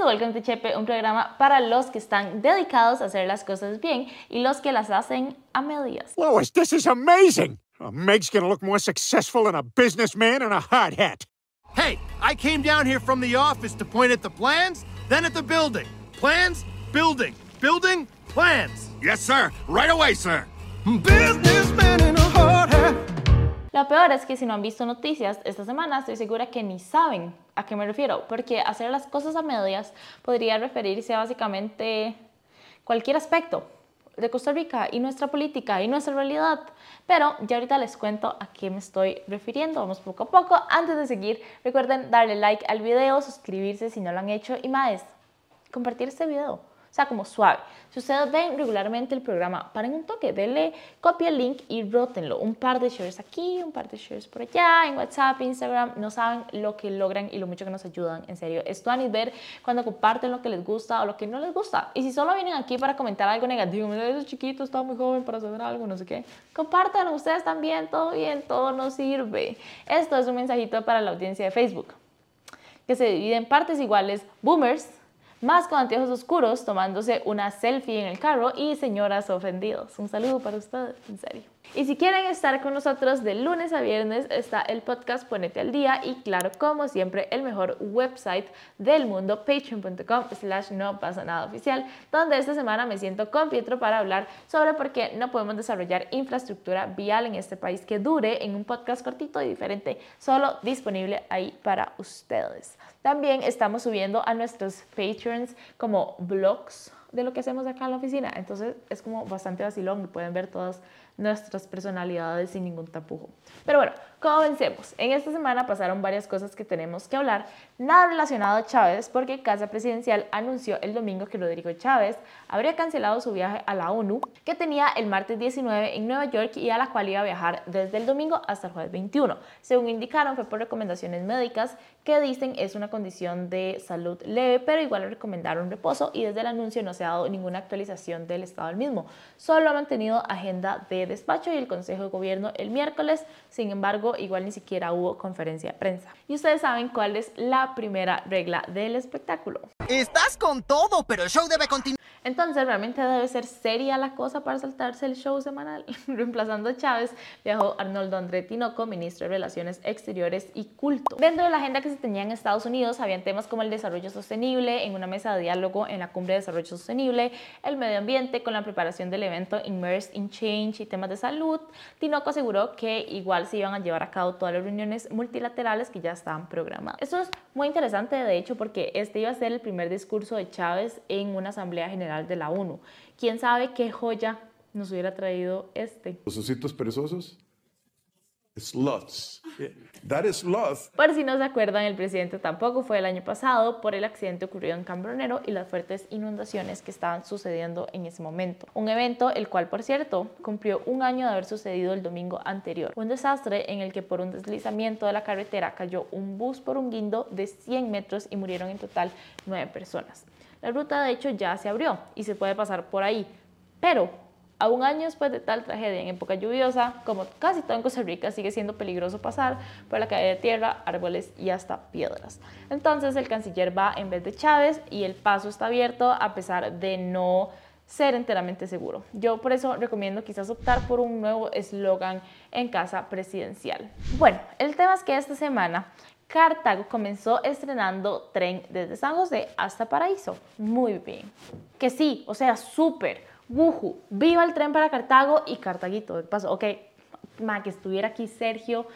A Welcome to Chepe, un programa para los que están dedicados a hacer las cosas bien y los que las hacen a medias. Lois, this is amazing! Meg's gonna look more successful than a businessman in a hard hat. Hey, I came down here from the office to point at the plans, then at the building. Plans, building, building, plans. Yes, sir. Right away, sir. Businessman Lo peor es que si no han visto noticias esta semana, estoy segura que ni saben a qué me refiero, porque hacer las cosas a medias podría referirse a básicamente cualquier aspecto de Costa Rica y nuestra política y nuestra realidad. Pero ya ahorita les cuento a qué me estoy refiriendo. Vamos poco a poco. Antes de seguir, recuerden darle like al video, suscribirse si no lo han hecho y más, compartir este video. O sea, como suave. Si ustedes ven regularmente el programa, paren un toque, denle copia el link y rótenlo. Un par de shares aquí, un par de shares por allá, en WhatsApp, Instagram. No saben lo que logran y lo mucho que nos ayudan. En serio, esto a ver cuando comparten lo que les gusta o lo que no les gusta. Y si solo vienen aquí para comentar algo negativo, mira, ese chiquito está muy joven para saber algo, no sé qué. Compártanlo ustedes también, todo bien, todo nos sirve. Esto es un mensajito para la audiencia de Facebook, que se divide en partes iguales, boomers más con anteojos oscuros tomándose una selfie en el carro y señoras ofendidos. Un saludo para ustedes, en serio. Y si quieren estar con nosotros de lunes a viernes, está el podcast Ponete al Día y claro, como siempre, el mejor website del mundo, patreon.com slash no pasa nada oficial, donde esta semana me siento con Pietro para hablar sobre por qué no podemos desarrollar infraestructura vial en este país que dure en un podcast cortito y diferente, solo disponible ahí para ustedes. También estamos subiendo a nuestros patrons como blogs de lo que hacemos acá en la oficina. Entonces es como bastante vacilón, pueden ver todas nuestras personalidades sin ningún tapujo. Pero bueno, comencemos. En esta semana pasaron varias cosas que tenemos que hablar, nada relacionado a Chávez, porque Casa Presidencial anunció el domingo que Rodrigo Chávez habría cancelado su viaje a la ONU, que tenía el martes 19 en Nueva York y a la cual iba a viajar desde el domingo hasta el jueves 21. Según indicaron, fue por recomendaciones médicas que dicen es una condición de salud leve, pero igual le recomendaron reposo y desde el anuncio no se ha dado ninguna actualización del estado del mismo. Solo ha mantenido agenda de despacho y el Consejo de Gobierno el miércoles, sin embargo, igual ni siquiera hubo conferencia de prensa. Y ustedes saben cuál es la primera regla del espectáculo. Estás con todo, pero el show debe continuar. Entonces, realmente debe ser seria la cosa para saltarse el show semanal. Reemplazando a Chávez, viajó Arnoldo André Tinoco, ministro de Relaciones Exteriores y Culto. Dentro de la agenda que se tenía en Estados Unidos, habían temas como el desarrollo sostenible, en una mesa de diálogo en la Cumbre de Desarrollo Sostenible, el medio ambiente, con la preparación del evento Immersed in Change y temas de salud. Tinoco aseguró que igual se iban a llevar a cabo todas las reuniones multilaterales que ya estaban programadas. Esto es muy interesante, de hecho, porque este iba a ser el primer discurso de Chávez en una asamblea general de la ONU. ¿Quién sabe qué joya nos hubiera traído este? Los ositos perezosos. Sloths. That is sloth. Por si no se acuerdan, el presidente tampoco fue el año pasado por el accidente ocurrido en Cambronero y las fuertes inundaciones que estaban sucediendo en ese momento. Un evento el cual, por cierto, cumplió un año de haber sucedido el domingo anterior. Un desastre en el que por un deslizamiento de la carretera cayó un bus por un guindo de 100 metros y murieron en total nueve personas. La ruta de hecho ya se abrió y se puede pasar por ahí, pero a un año después de tal tragedia en época lluviosa, como casi todo en Costa Rica, sigue siendo peligroso pasar por la calle de tierra, árboles y hasta piedras. Entonces el canciller va en vez de Chávez y el paso está abierto a pesar de no ser enteramente seguro. Yo por eso recomiendo quizás optar por un nuevo eslogan en casa presidencial. Bueno, el tema es que esta semana Cartago comenzó estrenando tren desde San José hasta Paraíso. Muy bien. Que sí, o sea, súper. Wuhu, viva el tren para Cartago y Cartaguito. De paso, ok, ma, que estuviera aquí Sergio.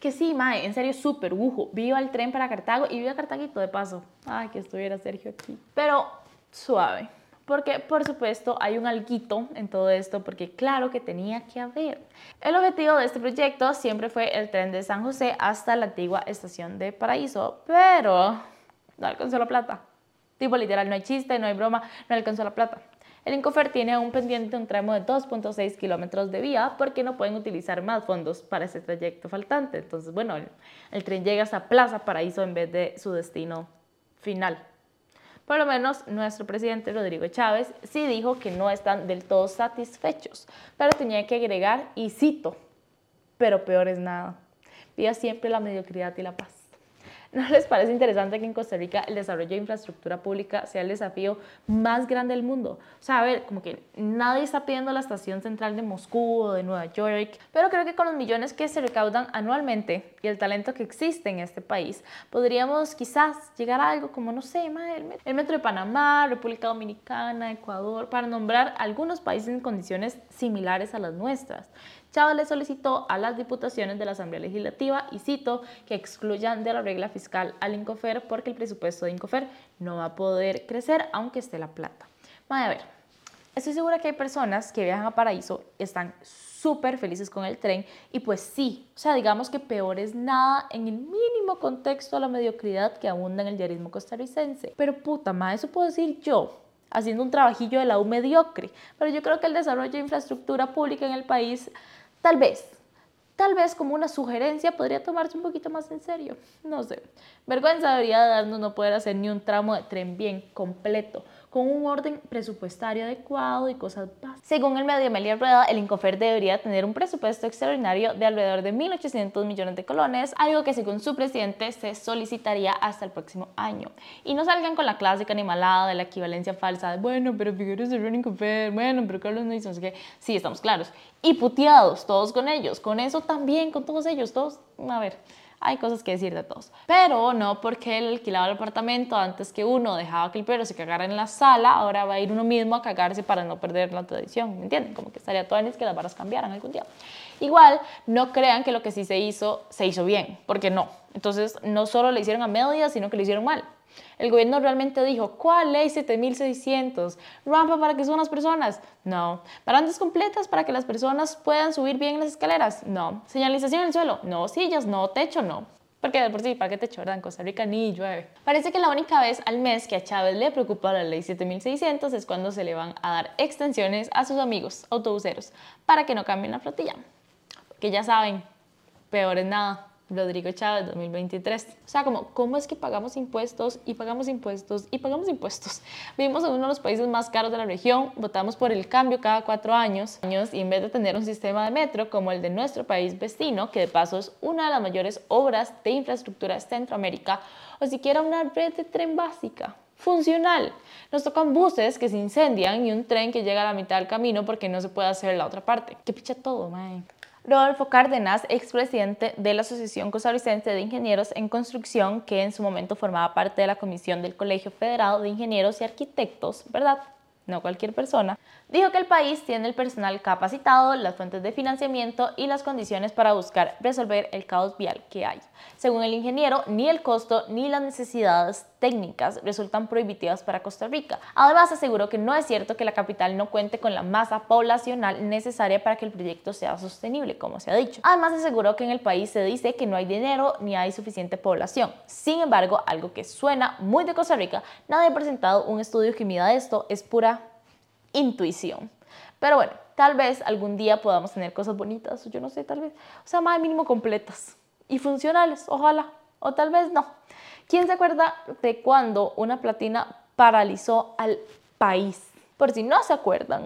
Que sí, mae, en serio, súper, wuhu. Viva el tren para Cartago y viva Cartaguito de paso. Ay, que estuviera Sergio aquí. Pero suave porque por supuesto hay un alguito en todo esto, porque claro que tenía que haber. El objetivo de este proyecto siempre fue el tren de San José hasta la antigua estación de Paraíso, pero no alcanzó la plata. Tipo literal, no hay chiste, no hay broma, no alcanzó la plata. El Incofer tiene un pendiente un tramo de 2.6 kilómetros de vía porque no pueden utilizar más fondos para ese trayecto faltante. Entonces, bueno, el, el tren llega hasta Plaza Paraíso en vez de su destino final. Por lo menos nuestro presidente Rodrigo Chávez sí dijo que no están del todo satisfechos, pero tenía que agregar, y cito, pero peor es nada. Viva siempre la mediocridad y la paz. ¿No les parece interesante que en Costa Rica el desarrollo de infraestructura pública sea el desafío más grande del mundo? O sea, a ver, como que nadie está pidiendo la estación central de Moscú o de Nueva York, pero creo que con los millones que se recaudan anualmente y el talento que existe en este país, podríamos quizás llegar a algo como, no sé, el metro de Panamá, República Dominicana, Ecuador, para nombrar algunos países en condiciones similares a las nuestras. Chávez le solicitó a las diputaciones de la Asamblea Legislativa, y cito, que excluyan de la regla fiscal al Incofer porque el presupuesto de Incofer no va a poder crecer aunque esté la plata. Vaya a ver, estoy segura que hay personas que viajan a Paraíso, están súper felices con el tren y pues sí, o sea, digamos que peor es nada en el mínimo contexto a la mediocridad que abunda en el diarismo costarricense. Pero puta madre, eso puedo decir yo, haciendo un trabajillo de la U mediocre. Pero yo creo que el desarrollo de infraestructura pública en el país Tal vez, tal vez como una sugerencia podría tomarse un poquito más en serio. No sé. Vergüenza debería darnos no poder hacer ni un tramo de tren bien completo con un orden presupuestario adecuado y cosas básicas. Según el medio Amelia Rueda, el Incofer debería tener un presupuesto extraordinario de alrededor de 1.800 millones de colones, algo que según su presidente se solicitaría hasta el próximo año. Y no salgan con la clásica animalada de la equivalencia falsa de, bueno, pero Figueres de Incofer, bueno, pero Carlos no hizo, así que sí, estamos claros. Y puteados todos con ellos, con eso también, con todos ellos, todos, a ver hay cosas que decir de todos. Pero no porque él alquilaba el apartamento antes que uno dejaba que el perro se cagara en la sala, ahora va a ir uno mismo a cagarse para no perder la tradición, ¿me entienden? Como que estaría todo en que las varas cambiaran algún día. Igual, no crean que lo que sí se hizo, se hizo bien, porque no. Entonces, no solo le hicieron a medias, sino que le hicieron mal. El gobierno realmente dijo, ¿cuál ley 7600? ¿Rampa para que suban las personas? No. ¿Barandas completas para que las personas puedan subir bien las escaleras? No. ¿Señalización en el suelo? No. ¿Sillas? No. ¿Techo? No. Porque por sí, ¿para qué techo, verdad? En Costa Rica ni llueve. Parece que la única vez al mes que a Chávez le preocupa la ley 7600 es cuando se le van a dar extensiones a sus amigos autobuseros para que no cambien la flotilla. Que ya saben, peor es nada. Rodrigo Chávez 2023. O sea, como, ¿cómo es que pagamos impuestos y pagamos impuestos y pagamos impuestos? Vivimos en uno de los países más caros de la región, votamos por el cambio cada cuatro años, años y en vez de tener un sistema de metro como el de nuestro país vecino, que de paso es una de las mayores obras de infraestructura de Centroamérica, o siquiera una red de tren básica, funcional. Nos tocan buses que se incendian y un tren que llega a la mitad del camino porque no se puede hacer la otra parte. Que picha todo, man. Rodolfo Cárdenas, expresidente de la Asociación Costarricense de Ingenieros en Construcción, que en su momento formaba parte de la Comisión del Colegio Federado de Ingenieros y Arquitectos, ¿verdad? No cualquier persona, dijo que el país tiene el personal capacitado, las fuentes de financiamiento y las condiciones para buscar resolver el caos vial que hay. Según el ingeniero, ni el costo ni las necesidades técnicas resultan prohibitivas para Costa Rica. Además, aseguró que no es cierto que la capital no cuente con la masa poblacional necesaria para que el proyecto sea sostenible, como se ha dicho. Además, aseguró que en el país se dice que no hay dinero ni hay suficiente población. Sin embargo, algo que suena muy de Costa Rica, nadie ha presentado un estudio que mida esto, es pura intuición. Pero bueno, tal vez algún día podamos tener cosas bonitas, yo no sé, tal vez, o sea, más mínimo completas y funcionales, ojalá, o tal vez no. ¿Quién se acuerda de cuando una platina paralizó al país? Por si no se acuerdan.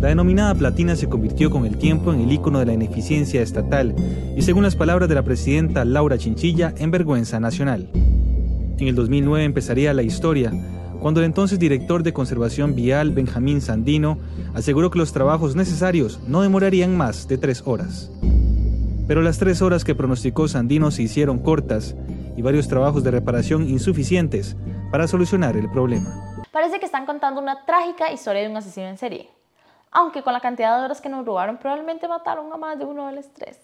La denominada platina se convirtió con el tiempo en el icono de la ineficiencia estatal y, según las palabras de la presidenta Laura Chinchilla, en vergüenza nacional. En el 2009 empezaría la historia, cuando el entonces director de conservación vial Benjamín Sandino aseguró que los trabajos necesarios no demorarían más de tres horas. Pero las tres horas que pronosticó Sandino se hicieron cortas y varios trabajos de reparación insuficientes para solucionar el problema. Parece que están contando una trágica historia de un asesino en serie. Aunque con la cantidad de horas que nos robaron probablemente mataron a más de uno de los tres.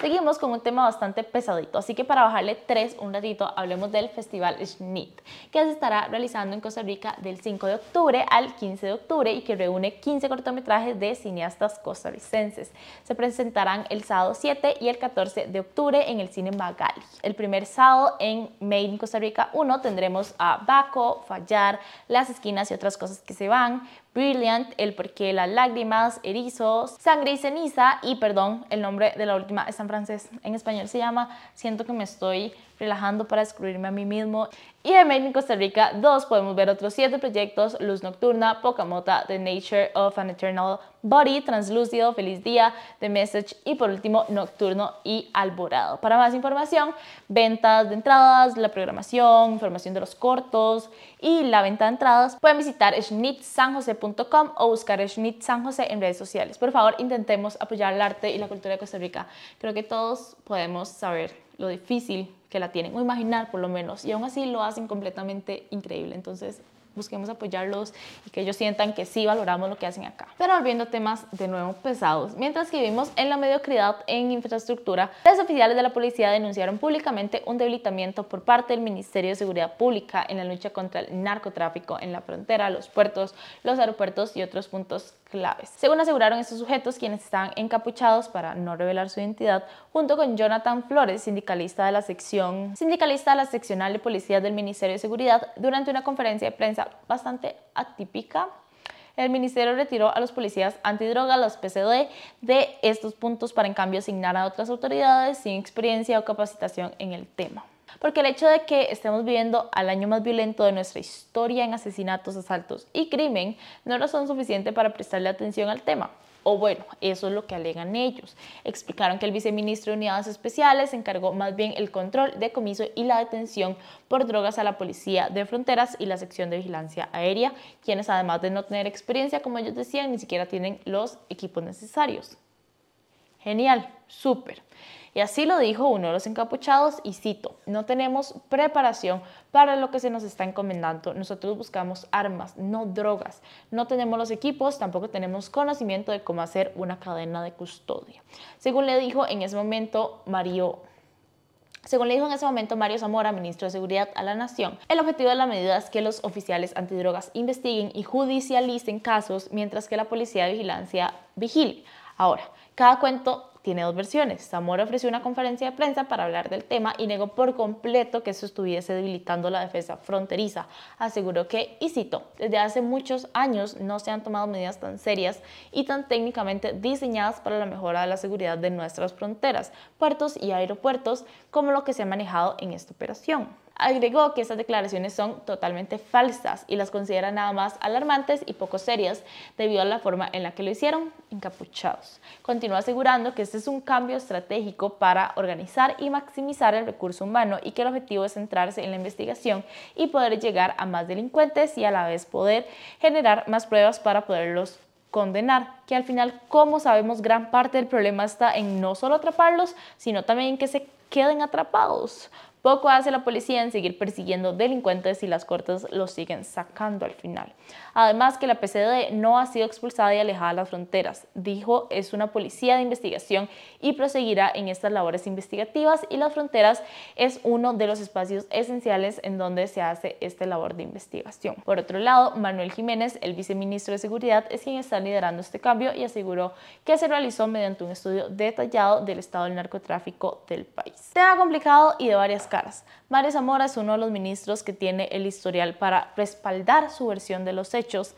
Seguimos con un tema bastante pesadito, así que para bajarle tres un ratito hablemos del Festival Schnitt, que se estará realizando en Costa Rica del 5 de octubre al 15 de octubre y que reúne 15 cortometrajes de cineastas costarricenses. Se presentarán el sábado 7 y el 14 de octubre en el Cine Magali. El primer sábado en Made in Costa Rica 1 tendremos a Baco, Fallar, Las Esquinas y otras cosas que se van, Brilliant, El porqué las lágrimas, Erizos, Sangre y ceniza y perdón, el nombre de la última está en francés, en español se llama Siento que me estoy relajando para descubrirme a mí mismo. Y en Made in Costa Rica 2 podemos ver otros 7 proyectos, Luz Nocturna, Poca Mota, The Nature of an Eternal Body, Translúcido, Feliz Día, The Message y por último Nocturno y Alborado. Para más información, ventas de entradas, la programación, información de los cortos y la venta de entradas, pueden visitar schnitzsanjose.com o buscar José en redes sociales. Por favor, intentemos apoyar el arte y la cultura de Costa Rica. Creo que todos podemos saber lo difícil que la tienen, o imaginar por lo menos, y aún así lo hacen completamente increíble. Entonces, busquemos apoyarlos y que ellos sientan que sí valoramos lo que hacen acá. Pero volviendo a temas de nuevo pesados, mientras que vivimos en la mediocridad en infraestructura, los oficiales de la policía denunciaron públicamente un debilitamiento por parte del Ministerio de Seguridad Pública en la lucha contra el narcotráfico en la frontera, los puertos, los aeropuertos y otros puntos claves. Según aseguraron estos sujetos, quienes están encapuchados para no revelar su identidad, junto con Jonathan Flores, sindicalista de la sección, sindicalista de la seccional de policía del Ministerio de Seguridad, durante una conferencia de prensa bastante atípica el ministerio retiró a los policías antidroga, los PCD, de estos puntos para en cambio asignar a otras autoridades sin experiencia o capacitación en el tema. Porque el hecho de que estemos viviendo al año más violento de nuestra historia en asesinatos, asaltos y crimen no es razón suficiente para prestarle atención al tema. O bueno, eso es lo que alegan ellos. Explicaron que el viceministro de Unidades Especiales encargó más bien el control, decomiso y la detención por drogas a la Policía de Fronteras y la sección de vigilancia aérea, quienes además de no tener experiencia, como ellos decían, ni siquiera tienen los equipos necesarios. Genial, súper. Y así lo dijo uno de los encapuchados y cito, no tenemos preparación para lo que se nos está encomendando. Nosotros buscamos armas, no drogas. No tenemos los equipos, tampoco tenemos conocimiento de cómo hacer una cadena de custodia. Según le dijo en ese momento Mario según le dijo en ese momento Mario Zamora, ministro de Seguridad a la Nación, el objetivo de la medida es que los oficiales antidrogas investiguen y judicialicen casos mientras que la policía de vigilancia vigile. Ahora, cada cuento tiene dos versiones. Zamora ofreció una conferencia de prensa para hablar del tema y negó por completo que eso estuviese debilitando la defensa fronteriza. Aseguró que, y cito, desde hace muchos años no se han tomado medidas tan serias y tan técnicamente diseñadas para la mejora de la seguridad de nuestras fronteras, puertos y aeropuertos como lo que se ha manejado en esta operación. Agregó que estas declaraciones son totalmente falsas y las considera nada más alarmantes y poco serias debido a la forma en la que lo hicieron, encapuchados. Continúa asegurando que este es un cambio estratégico para organizar y maximizar el recurso humano y que el objetivo es centrarse en la investigación y poder llegar a más delincuentes y a la vez poder generar más pruebas para poderlos condenar, que al final, como sabemos, gran parte del problema está en no solo atraparlos, sino también en que se queden atrapados. Poco hace la policía en seguir persiguiendo delincuentes y las cortes los siguen sacando al final. Además que la PCD no ha sido expulsada y alejada de las fronteras. Dijo es una policía de investigación y proseguirá en estas labores investigativas y las fronteras es uno de los espacios esenciales en donde se hace esta labor de investigación. Por otro lado, Manuel Jiménez, el viceministro de Seguridad, es quien está liderando este cambio y aseguró que se realizó mediante un estudio detallado del estado del narcotráfico del país. Tema complicado y de varias caras. Mario Zamora es uno de los ministros que tiene el historial para respaldar su versión de los hechos.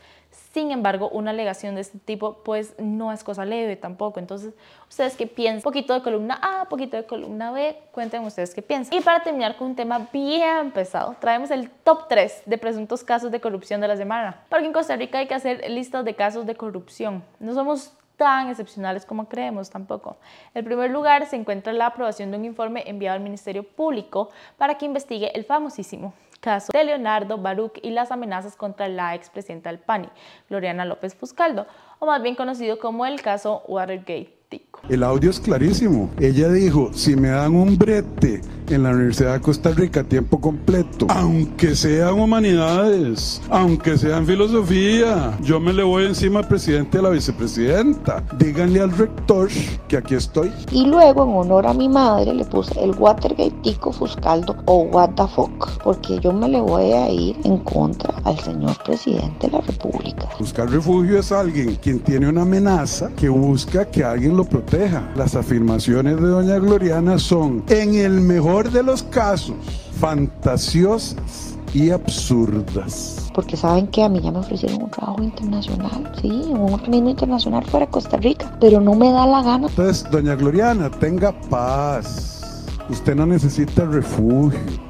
Sin embargo, una alegación de este tipo pues no es cosa leve tampoco. Entonces, ¿ustedes qué piensan? Poquito de columna A, poquito de columna B, cuéntenme ustedes qué piensan. Y para terminar con un tema bien pesado, traemos el top 3 de presuntos casos de corrupción de la semana. Porque en Costa Rica hay que hacer listas de casos de corrupción. No somos tan excepcionales como creemos tampoco. En primer lugar se encuentra la aprobación de un informe enviado al Ministerio Público para que investigue el famosísimo caso de Leonardo Baruch y las amenazas contra la expresidenta del PANI, Gloriana López Fuscaldo, o más bien conocido como el caso Watergate. El audio es clarísimo. Ella dijo, si me dan un brete en la Universidad de Costa Rica a tiempo completo, aunque sean humanidades, aunque sean filosofía, yo me le voy encima al presidente y a la vicepresidenta. Díganle al rector que aquí estoy. Y luego, en honor a mi madre, le puse el Watergateico Fuscaldo o What the fuck, porque yo me le voy a ir en contra al señor presidente de la República. Buscar refugio es alguien quien tiene una amenaza que busca que alguien lo proteja. Las afirmaciones de doña Gloriana son, en el mejor de los casos, fantasiosas y absurdas. Porque saben que a mí ya me ofrecieron un trabajo internacional, sí, un organismo internacional fuera de Costa Rica, pero no me da la gana. Entonces, doña Gloriana, tenga paz. Usted no necesita refugio.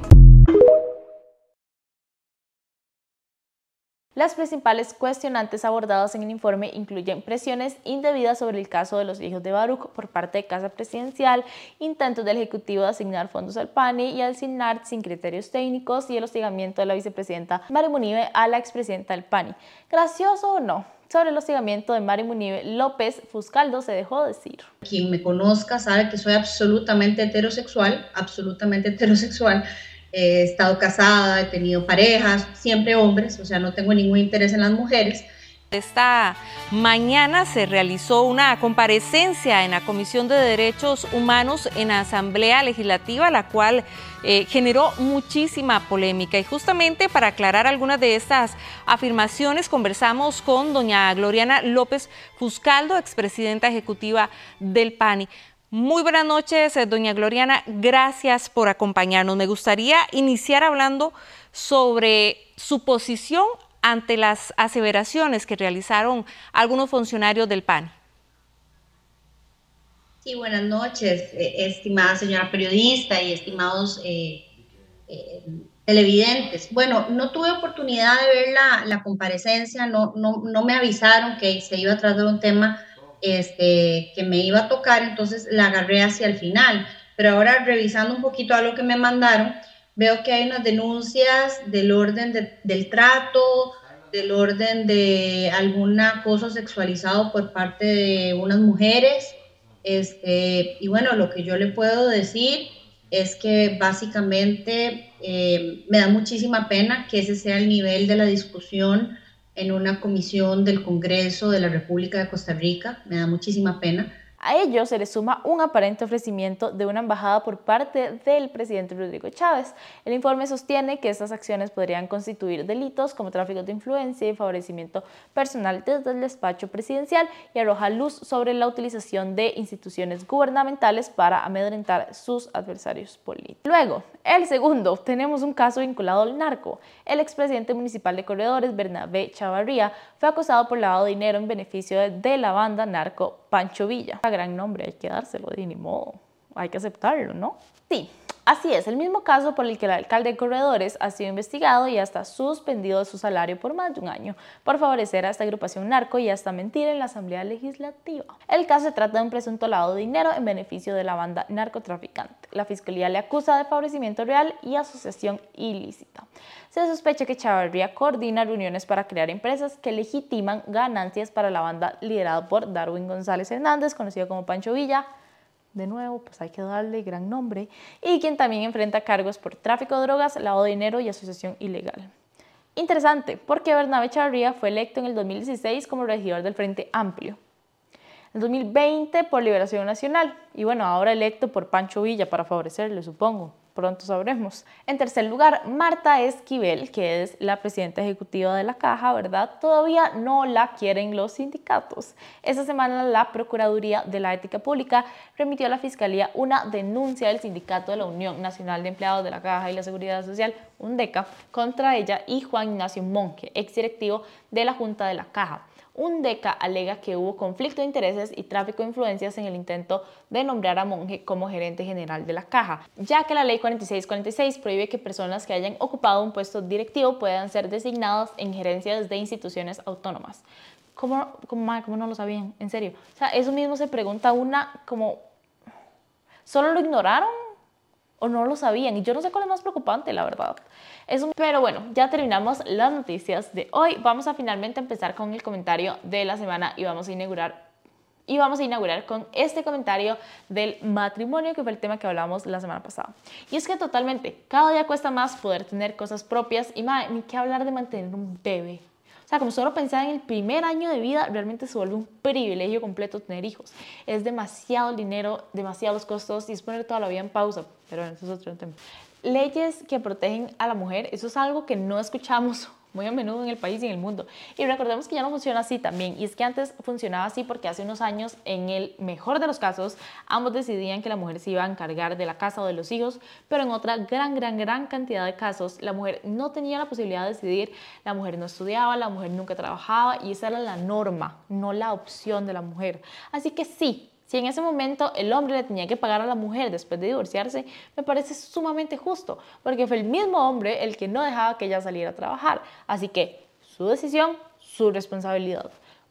Las principales cuestionantes abordadas en el informe incluyen presiones indebidas sobre el caso de los hijos de Baruch por parte de Casa Presidencial, intentos del Ejecutivo de asignar fondos al PANI y al SINART sin criterios técnicos y el hostigamiento de la vicepresidenta Mari Munive a la expresidenta del PANI. ¿Gracioso o no? Sobre el hostigamiento de Mari Munive López, Fuscaldo se dejó decir. Quien me conozca sabe que soy absolutamente heterosexual, absolutamente heterosexual he estado casada, he tenido parejas, siempre hombres, o sea, no tengo ningún interés en las mujeres. Esta mañana se realizó una comparecencia en la Comisión de Derechos Humanos en la Asamblea Legislativa, la cual eh, generó muchísima polémica. Y justamente para aclarar algunas de estas afirmaciones, conversamos con doña Gloriana López Fuscaldo, expresidenta ejecutiva del PANI. Muy buenas noches, eh, doña Gloriana. Gracias por acompañarnos. Me gustaría iniciar hablando sobre su posición ante las aseveraciones que realizaron algunos funcionarios del PAN. Sí, buenas noches, eh, estimada señora periodista y estimados eh, televidentes. Bueno, no tuve oportunidad de ver la, la comparecencia, no, no, no, me avisaron que se iba a tratar un tema este, que me iba a tocar, entonces la agarré hacia el final. Pero ahora revisando un poquito a lo que me mandaron, veo que hay unas denuncias del orden del trato, del orden de algún acoso sexualizado por parte de unas mujeres. Este, y bueno, lo que yo le puedo decir es que básicamente eh, me da muchísima pena que ese sea el nivel de la discusión en una comisión del Congreso de la República de Costa Rica. Me da muchísima pena. A ello se le suma un aparente ofrecimiento de una embajada por parte del presidente Rodrigo Chávez. El informe sostiene que estas acciones podrían constituir delitos como tráfico de influencia y favorecimiento personal desde el despacho presidencial y arroja luz sobre la utilización de instituciones gubernamentales para amedrentar sus adversarios políticos. Luego, el segundo, tenemos un caso vinculado al narco. El expresidente municipal de Corredores, Bernabé Chavarría, fue acusado por lavado de dinero en beneficio de la banda narco Pancho Villa. A gran nombre, hay que dárselo, de ni modo, hay que aceptarlo, ¿no? Sí, así es, el mismo caso por el que el alcalde de Corredores ha sido investigado y hasta suspendido de su salario por más de un año por favorecer a esta agrupación narco y hasta mentir en la Asamblea Legislativa. El caso se trata de un presunto lavado de dinero en beneficio de la banda narcotraficante. La fiscalía le acusa de favorecimiento real y asociación ilícita. Se sospecha que Chavarría coordina reuniones para crear empresas que legitiman ganancias para la banda liderada por Darwin González Hernández, conocido como Pancho Villa, de nuevo, pues hay que darle gran nombre, y quien también enfrenta cargos por tráfico de drogas, lavado de dinero y asociación ilegal. Interesante, porque Bernabé Chavarría fue electo en el 2016 como regidor del Frente Amplio. En 2020 por Liberación Nacional, y bueno, ahora electo por Pancho Villa para favorecerle, supongo pronto sabremos. En tercer lugar, Marta Esquivel, que es la presidenta ejecutiva de la Caja, ¿verdad? Todavía no la quieren los sindicatos. Esta semana la Procuraduría de la Ética Pública remitió a la Fiscalía una denuncia del sindicato de la Unión Nacional de Empleados de la Caja y la Seguridad Social, UNDECA, contra ella y Juan Ignacio Monque, exdirectivo de la Junta de la Caja. Un DECA alega que hubo conflicto de intereses y tráfico de influencias en el intento de nombrar a Monge como gerente general de la caja, ya que la ley 4646 prohíbe que personas que hayan ocupado un puesto directivo puedan ser designadas en gerencias de instituciones autónomas. ¿Cómo, cómo, cómo no lo sabían? En serio. O sea, eso mismo se pregunta una como, ¿solo lo ignoraron? ¿O no lo sabían? Y yo no sé cuál es más preocupante, la verdad. Pero bueno, ya terminamos las noticias de hoy. Vamos a finalmente empezar con el comentario de la semana y vamos a inaugurar y vamos a inaugurar con este comentario del matrimonio, que fue el tema que hablamos la semana pasada. Y es que totalmente, cada día cuesta más poder tener cosas propias y más, ni que hablar de mantener un bebé. O sea, como solo pensar en el primer año de vida, realmente se vuelve un privilegio completo tener hijos. Es demasiado dinero, demasiados costos y es poner toda la vida en pausa. Pero bueno, eso es otro tema leyes que protegen a la mujer, eso es algo que no escuchamos muy a menudo en el país y en el mundo. Y recordemos que ya no funciona así también. Y es que antes funcionaba así porque hace unos años, en el mejor de los casos, ambos decidían que la mujer se iba a encargar de la casa o de los hijos, pero en otra gran, gran, gran cantidad de casos, la mujer no tenía la posibilidad de decidir, la mujer no estudiaba, la mujer nunca trabajaba y esa era la norma, no la opción de la mujer. Así que sí, si en ese momento el hombre le tenía que pagar a la mujer después de divorciarse, me parece sumamente justo, porque fue el mismo hombre el que no dejaba que ella saliera a trabajar. Así que su decisión, su responsabilidad.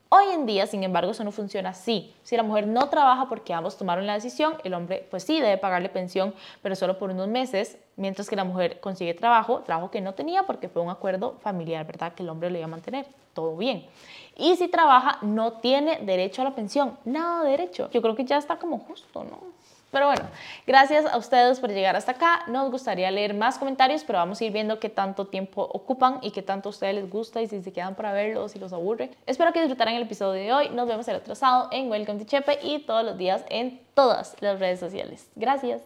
Hoy en día, sin embargo, eso no funciona así. Si la mujer no trabaja porque ambos tomaron la decisión, el hombre pues sí debe pagarle pensión, pero solo por unos meses, mientras que la mujer consigue trabajo, trabajo que no tenía porque fue un acuerdo familiar, ¿verdad? Que el hombre le iba a mantener. Todo bien. Y si trabaja, no tiene derecho a la pensión. Nada de derecho. Yo creo que ya está como justo, ¿no? Pero bueno, gracias a ustedes por llegar hasta acá. Nos gustaría leer más comentarios, pero vamos a ir viendo qué tanto tiempo ocupan y qué tanto a ustedes les gusta y si se quedan para verlos, si los aburre. Espero que disfrutaran el episodio de hoy. Nos vemos el otro sábado en Welcome to Chepe y todos los días en todas las redes sociales. Gracias.